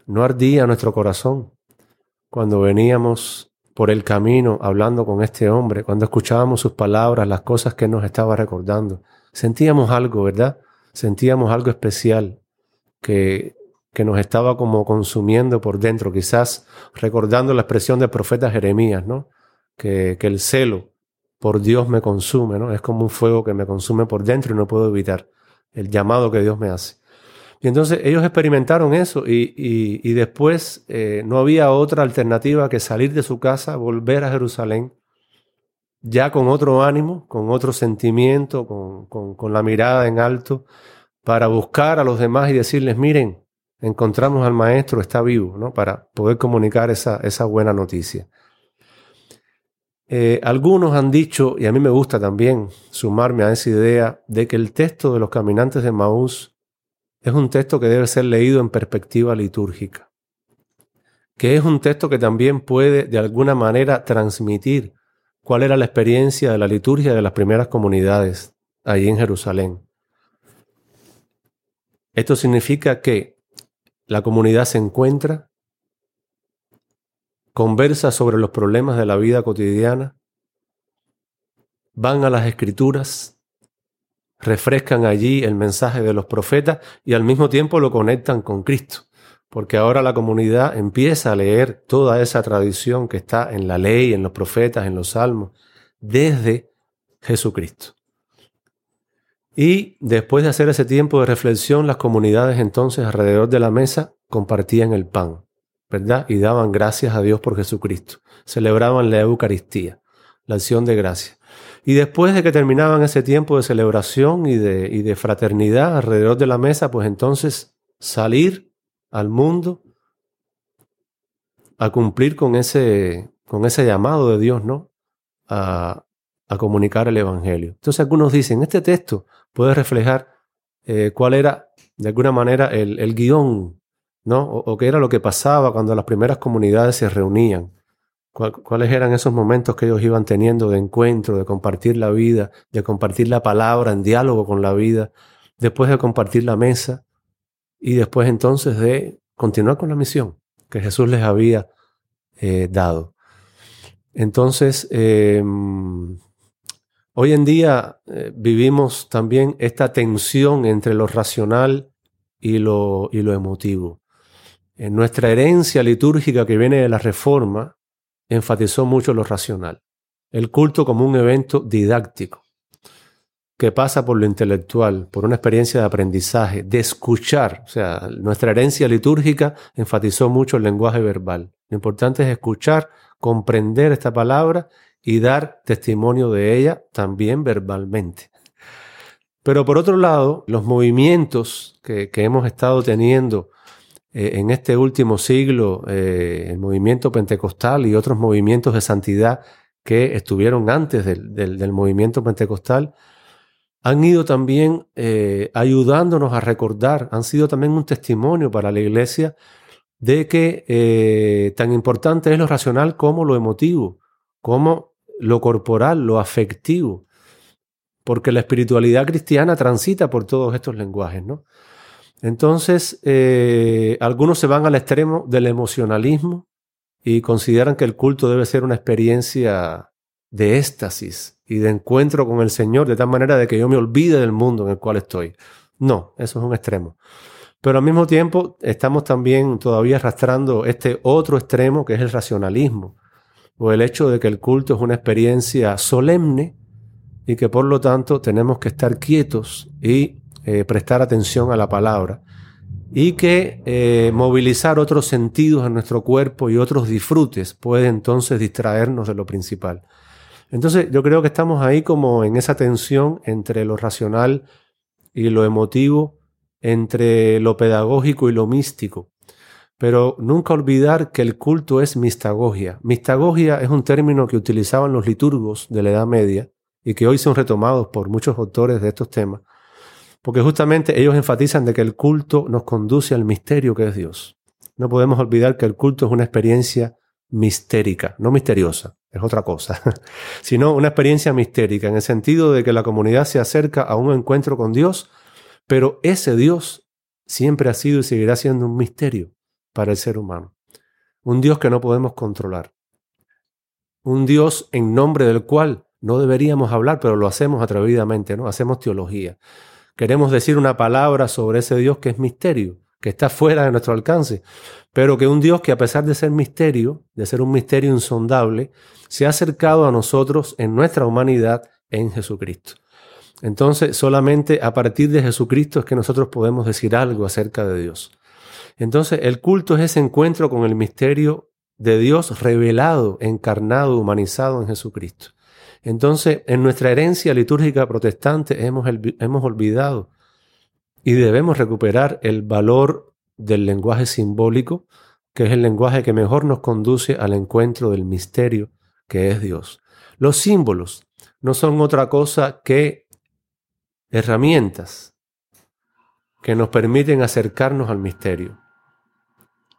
¿no ardía nuestro corazón cuando veníamos por el camino hablando con este hombre, cuando escuchábamos sus palabras, las cosas que nos estaba recordando? Sentíamos algo, ¿verdad? Sentíamos algo especial que que nos estaba como consumiendo por dentro, quizás recordando la expresión del profeta Jeremías, ¿no? Que, que el celo por Dios me consume, ¿no? Es como un fuego que me consume por dentro y no puedo evitar el llamado que Dios me hace. Y entonces ellos experimentaron eso y, y, después eh, no había otra alternativa que salir de su casa, volver a Jerusalén, ya con otro ánimo, con otro sentimiento, con, con, la mirada en alto, para buscar a los demás y decirles, miren, encontramos al maestro, está vivo, ¿no? Para poder comunicar esa, esa buena noticia. Eh, algunos han dicho, y a mí me gusta también sumarme a esa idea, de que el texto de los caminantes de Maús es un texto que debe ser leído en perspectiva litúrgica, que es un texto que también puede de alguna manera transmitir cuál era la experiencia de la liturgia de las primeras comunidades allí en Jerusalén. Esto significa que la comunidad se encuentra, conversa sobre los problemas de la vida cotidiana, van a las escrituras, refrescan allí el mensaje de los profetas y al mismo tiempo lo conectan con Cristo, porque ahora la comunidad empieza a leer toda esa tradición que está en la ley, en los profetas, en los salmos, desde Jesucristo. Y después de hacer ese tiempo de reflexión, las comunidades entonces alrededor de la mesa compartían el pan, ¿verdad? Y daban gracias a Dios por Jesucristo. Celebraban la Eucaristía, la acción de gracia. Y después de que terminaban ese tiempo de celebración y de, y de fraternidad alrededor de la mesa, pues entonces salir al mundo a cumplir con ese, con ese llamado de Dios, ¿no? A, comunicar el Evangelio. Entonces algunos dicen, este texto puede reflejar eh, cuál era, de alguna manera, el, el guion, ¿no? O, qué era lo que pasaba cuando las primeras comunidades se reunían. ¿Cuáles eran esos momentos que ellos iban teniendo de encuentro, de compartir la vida, de compartir la palabra en diálogo con la vida, después de compartir la mesa, y después entonces de continuar con la misión que Jesús les había eh, dado. Entonces, em, hoy en día eh, vivimos también esta tensión entre lo racional y lo, y lo emotivo. En nuestra herencia litúrgica que viene de la Reforma, enfatizó mucho lo racional. El culto como un evento didáctico que pasa por lo intelectual, por una experiencia de aprendizaje, de escuchar. O sea, nuestra herencia litúrgica enfatizó mucho el lenguaje verbal. Lo importante es escuchar, comprender esta palabra y dar testimonio de ella también verbalmente. Pero por otro lado, los movimientos que, hemos estado teniendo eh, en este último siglo, eh, el movimiento pentecostal y otros movimientos de santidad que estuvieron antes del movimiento pentecostal, han ido también eh, ayudándonos a recordar, han sido también un testimonio para la iglesia de que tan importante es lo racional como lo emotivo, como lo corporal, lo afectivo, porque la espiritualidad cristiana transita por todos estos lenguajes, ¿no? Entonces, eh, algunos se van al extremo del emocionalismo y consideran que el culto debe ser una experiencia de éxtasis y de encuentro con el Señor, de tal manera de que yo me olvide del mundo en el cual estoy. No, eso es un extremo. Pero al mismo tiempo estamos también todavía arrastrando este otro extremo que es el racionalismo, o el hecho de que el culto es una experiencia solemne y que por lo tanto tenemos que estar quietos y eh, prestar atención a la palabra y que eh, movilizar otros sentidos en nuestro cuerpo y otros disfrutes puede entonces distraernos de lo principal. Entonces yo creo que estamos ahí como en esa tensión entre lo racional y lo emotivo, entre lo pedagógico y lo místico. Pero nunca olvidar que el culto es mistagogia. Mistagogia es un término que utilizaban los liturgos de la Edad Media y que hoy son retomados por muchos autores de estos temas, porque justamente ellos enfatizan de que el culto nos conduce al misterio que es Dios. No podemos olvidar que el culto es una experiencia mistérica, no misteriosa, es otra cosa, sino una experiencia mistérica, en el sentido de que la comunidad se acerca a un encuentro con Dios, pero ese Dios siempre ha sido y seguirá siendo un misterio para el ser humano. Un Dios que no podemos controlar. Un Dios en nombre del cual no deberíamos hablar, pero lo hacemos atrevidamente, ¿no? Hacemos teología. Queremos decir una palabra sobre ese Dios que es misterio, que está fuera de nuestro alcance, pero que un Dios que a pesar de ser misterio, de ser un misterio insondable, se ha acercado a nosotros en nuestra humanidad en Jesucristo. Entonces, solamente a partir de Jesucristo es que nosotros podemos decir algo acerca de Dios. Entonces, el culto es ese encuentro con el misterio de Dios revelado, encarnado, humanizado en Jesucristo. Entonces, en nuestra herencia litúrgica protestante hemos, hemos olvidado y debemos recuperar el valor del lenguaje simbólico, que es el lenguaje que mejor nos conduce al encuentro del misterio que es Dios. Los símbolos no son otra cosa que herramientas que nos permiten acercarnos al misterio.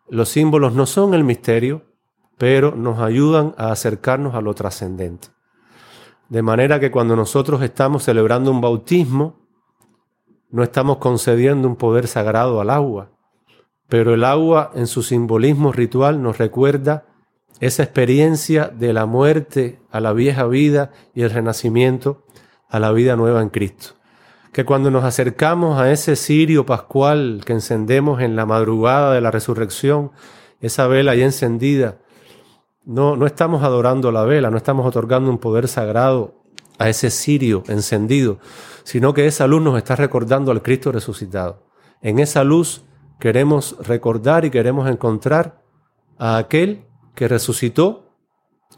Los símbolos no son el misterio, pero nos ayudan a acercarnos a lo trascendente. De manera que cuando nosotros estamos celebrando un bautismo, no estamos concediendo un poder sagrado al agua, pero el agua en su simbolismo ritual nos recuerda esa experiencia de la muerte a la vieja vida y el renacimiento a la vida nueva en Cristo. Que cuando nos acercamos a ese cirio pascual que encendemos en la madrugada de la resurrección, esa vela ya encendida, no, no estamos adorando la vela, no estamos otorgando un poder sagrado a ese cirio encendido, sino que esa luz nos está recordando al Cristo resucitado. En esa luz queremos recordar y queremos encontrar a aquel que resucitó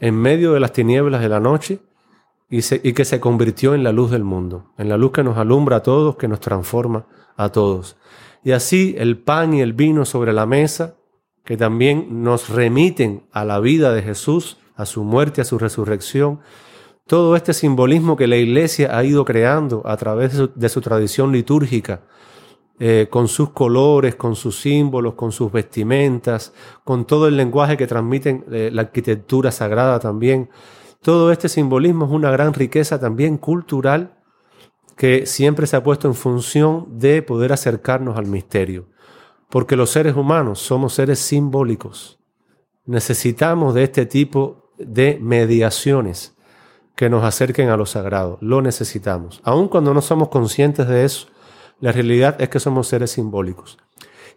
en medio de las tinieblas de la noche y, y, que se convirtió en la luz del mundo, en la luz que nos alumbra a todos, que nos transforma a todos. Y así el pan y el vino sobre la mesa, que también nos remiten a la vida de Jesús, a su muerte, a su resurrección, todo este simbolismo que la iglesia ha ido creando a través de su, tradición litúrgica, eh, con sus colores, con sus símbolos, con sus vestimentas, con todo el lenguaje que transmiten eh, la arquitectura sagrada también. Todo este simbolismo es una gran riqueza también cultural que siempre se ha puesto en función de poder acercarnos al misterio. Porque los seres humanos somos seres simbólicos. Necesitamos de este tipo de mediaciones que nos acerquen a lo sagrado. Lo necesitamos. Aun cuando no somos conscientes de eso, la realidad es que somos seres simbólicos.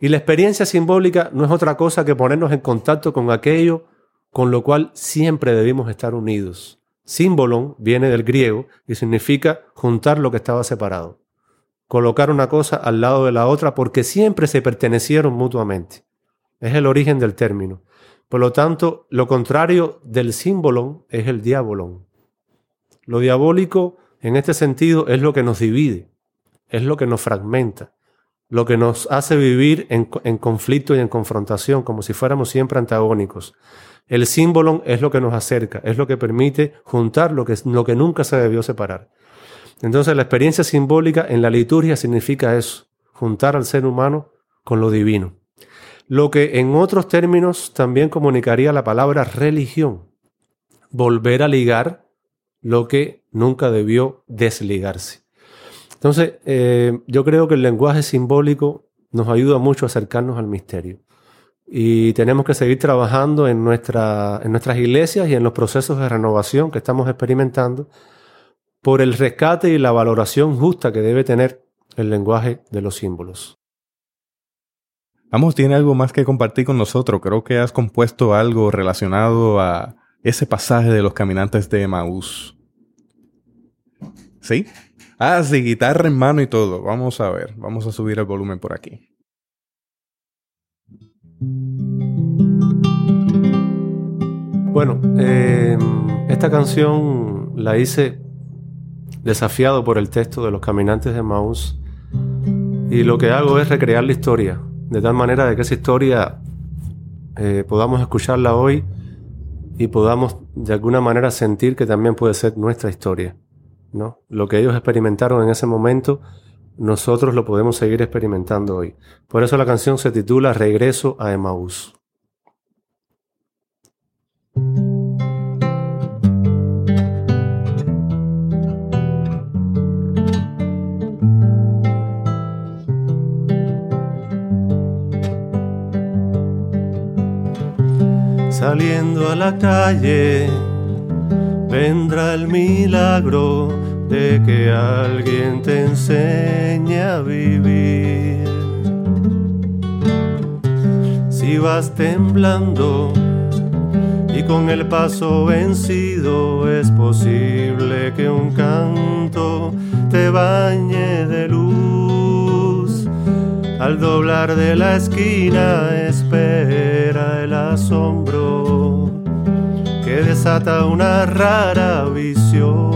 Y la experiencia simbólica no es otra cosa que ponernos en contacto con aquello con lo cual siempre debimos estar unidos. Símbolon viene del griego y significa juntar lo que estaba separado. Colocar una cosa al lado de la otra porque siempre se pertenecieron mutuamente. Es el origen del término. Por lo tanto, lo contrario del símbolon es el diabolón. Lo diabólico, en este sentido, es lo que nos divide, es lo que nos fragmenta, lo que nos hace vivir en, en conflicto y en confrontación, como si fuéramos siempre antagónicos. El símbolo es lo que nos acerca, es lo que permite juntar lo que, lo que nunca se debió separar. Entonces la experiencia simbólica en la liturgia significa eso, juntar al ser humano con lo divino. Lo que en otros términos también comunicaría la palabra religión, volver a ligar lo que nunca debió desligarse. Entonces, eh, yo creo que el lenguaje simbólico nos ayuda mucho a acercarnos al misterio y tenemos que seguir trabajando en, en nuestras iglesias y en los procesos de renovación que estamos experimentando por el rescate y la valoración justa que debe tener el lenguaje de los símbolos. Amos tiene algo más que compartir con nosotros. Creo que has compuesto algo relacionado a ese pasaje de los caminantes de Emaús. ¿Sí? Ah, sí, guitarra en mano y todo. Vamos a ver. Vamos a subir el volumen por aquí. Bueno, eh, esta canción la hice desafiado por el texto de los caminantes de Maús y lo que hago es recrear la historia, de tal manera de que esa historia eh, podamos escucharla hoy y podamos de alguna manera sentir que también puede ser nuestra historia. ¿no? Lo que ellos experimentaron en ese momento, nosotros lo podemos seguir experimentando hoy. Por eso la canción se titula Regreso a Emaús. Saliendo a la calle, vendrá el milagro de que alguien te enseñe a vivir. Si vas temblando, y con el paso vencido es posible que un canto te bañe de luz. Al doblar de la esquina espera el asombro que desata una rara visión.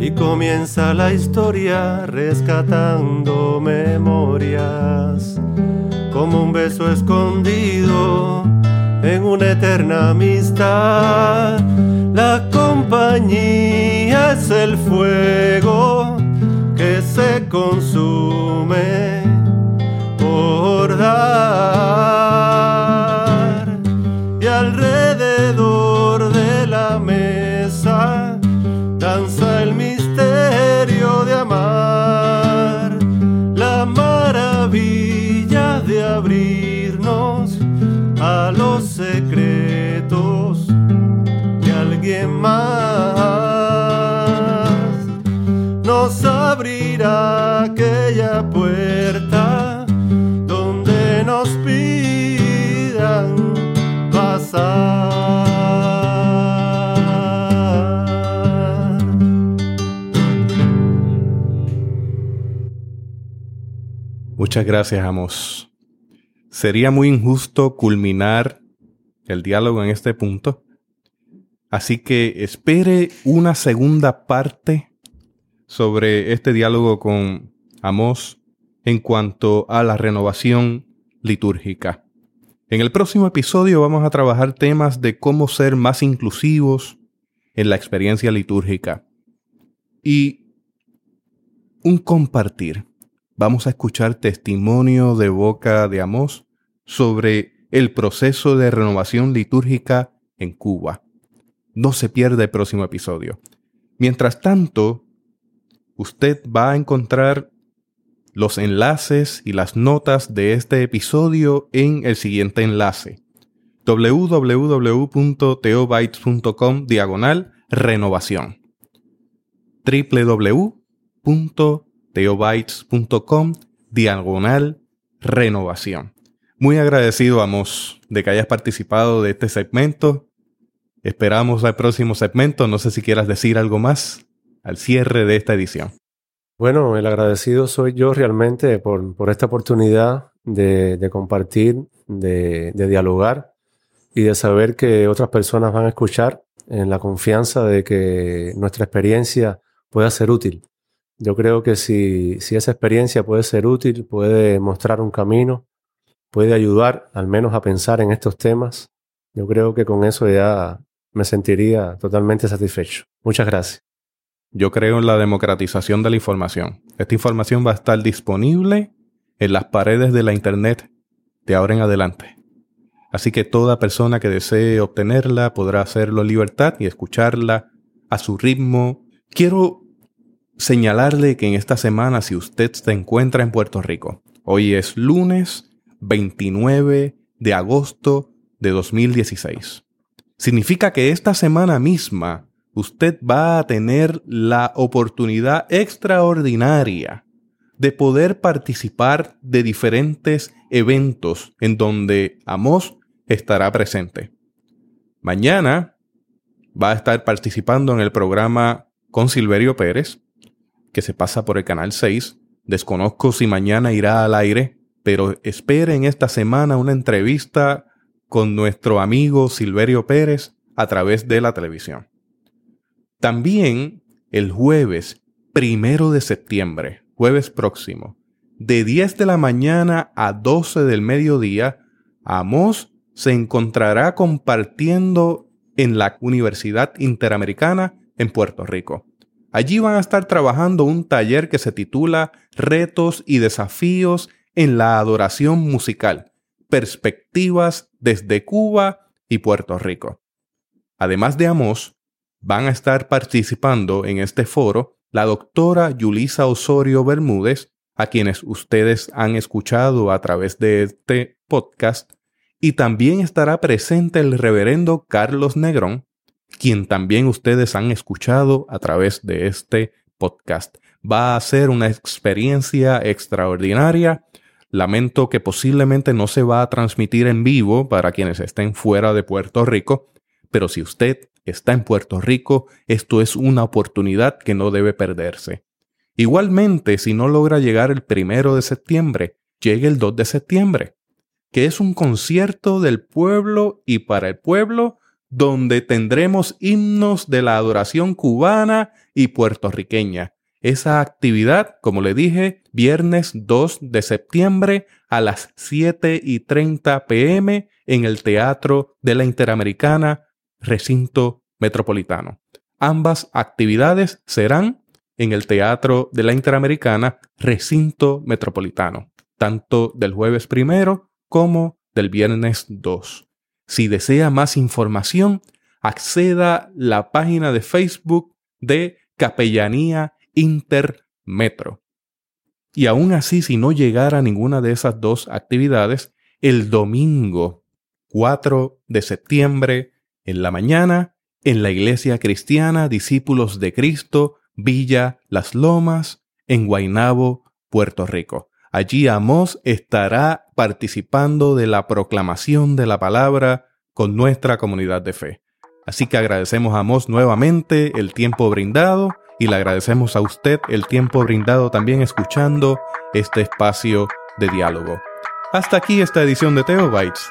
Y comienza la historia rescatando memorias como un beso escondido en una eterna amistad. La compañía es el fuego que se consume por dar y alrededor aquella puerta donde nos pidan pasar. Muchas gracias, Amos. Sería muy injusto culminar el diálogo en este punto. Así que espere una segunda parte sobre este diálogo con Amos en cuanto a la renovación litúrgica. En el próximo episodio vamos a trabajar temas de cómo ser más inclusivos en la experiencia litúrgica y un compartir vamos a escuchar testimonio de boca de Amós sobre el proceso de renovación litúrgica en Cuba. No se pierda el próximo episodio. Mientras tanto, usted va a encontrar los enlaces y las notas de este episodio en el siguiente enlace www.teobytes.com diagonal renovación www.teobytes.com diagonal renovación. Muy agradecido, Amos, de que hayas participado de este segmento. Esperamos al próximo segmento. No sé si quieras decir algo más al cierre de esta edición. Bueno, el agradecido soy yo realmente por, por esta oportunidad de, de compartir, de, de, dialogar y de saber que otras personas van a escuchar en la confianza de que nuestra experiencia pueda ser útil. Yo creo que si, si esa experiencia puede ser útil, puede mostrar un camino, puede ayudar al menos a pensar en estos temas, yo creo que con eso ya me sentiría totalmente satisfecho. Muchas gracias. Yo creo en la democratización de la información. Esta información va a estar disponible en las paredes de la Internet de ahora en adelante. Así que toda persona que desee obtenerla podrá hacerlo en libertad y escucharla a su ritmo. Quiero señalarle que en esta semana, si usted se encuentra en Puerto Rico, hoy es lunes 29 de agosto de 2016. Significa que esta semana misma usted va a tener la oportunidad extraordinaria de poder participar de diferentes eventos en donde Amos estará presente. Mañana va a estar participando en el programa con Silverio Pérez, que se pasa por el canal 6. Desconozco si mañana irá al aire, pero esperen esta semana una entrevista con nuestro amigo Silverio Pérez a través de la televisión. También el jueves primero de septiembre, jueves próximo, de 10 de la mañana a 12 del mediodía, Amos se encontrará compartiendo en la Universidad Interamericana en Puerto Rico. Allí van a estar trabajando un taller que se titula Retos y desafíos en la adoración musical, perspectivas desde Cuba y Puerto Rico. Además de Amos, van a estar participando en este foro la doctora Yulisa Osorio Bermúdez, a quienes ustedes han escuchado a través de este podcast, y también estará presente el reverendo Carlos Negrón, quien también ustedes han escuchado a través de este podcast. Va a ser una experiencia extraordinaria. Lamento que posiblemente no se va a transmitir en vivo para quienes estén fuera de Puerto Rico, pero si usted está en Puerto Rico, esto es una oportunidad que no debe perderse. Igualmente, si no logra llegar el primero de septiembre, llegue el 2 de septiembre, que es un concierto del pueblo y para el pueblo donde tendremos himnos de la adoración cubana y puertorriqueña. Esa actividad, como le dije, viernes 2 de septiembre a las 7 y 30 pm en el Teatro de la Interamericana, recinto metropolitano. Ambas actividades serán en el Teatro de la Interamericana, recinto metropolitano, tanto del jueves primero como del viernes 2. Si desea más información, acceda a la página de Facebook de Capellanía Intermetro. Y aún así, si no llegara a ninguna de esas dos actividades, el domingo 4 de septiembre, en la mañana, en la Iglesia Cristiana Discípulos de Cristo, Villa Las Lomas, en Guaynabo, Puerto Rico. Allí Amos estará participando de la proclamación de la palabra con nuestra comunidad de fe. Así que agradecemos a Amos nuevamente el tiempo brindado y le agradecemos a usted el tiempo brindado también escuchando este espacio de diálogo. Hasta aquí esta edición de Teobytes.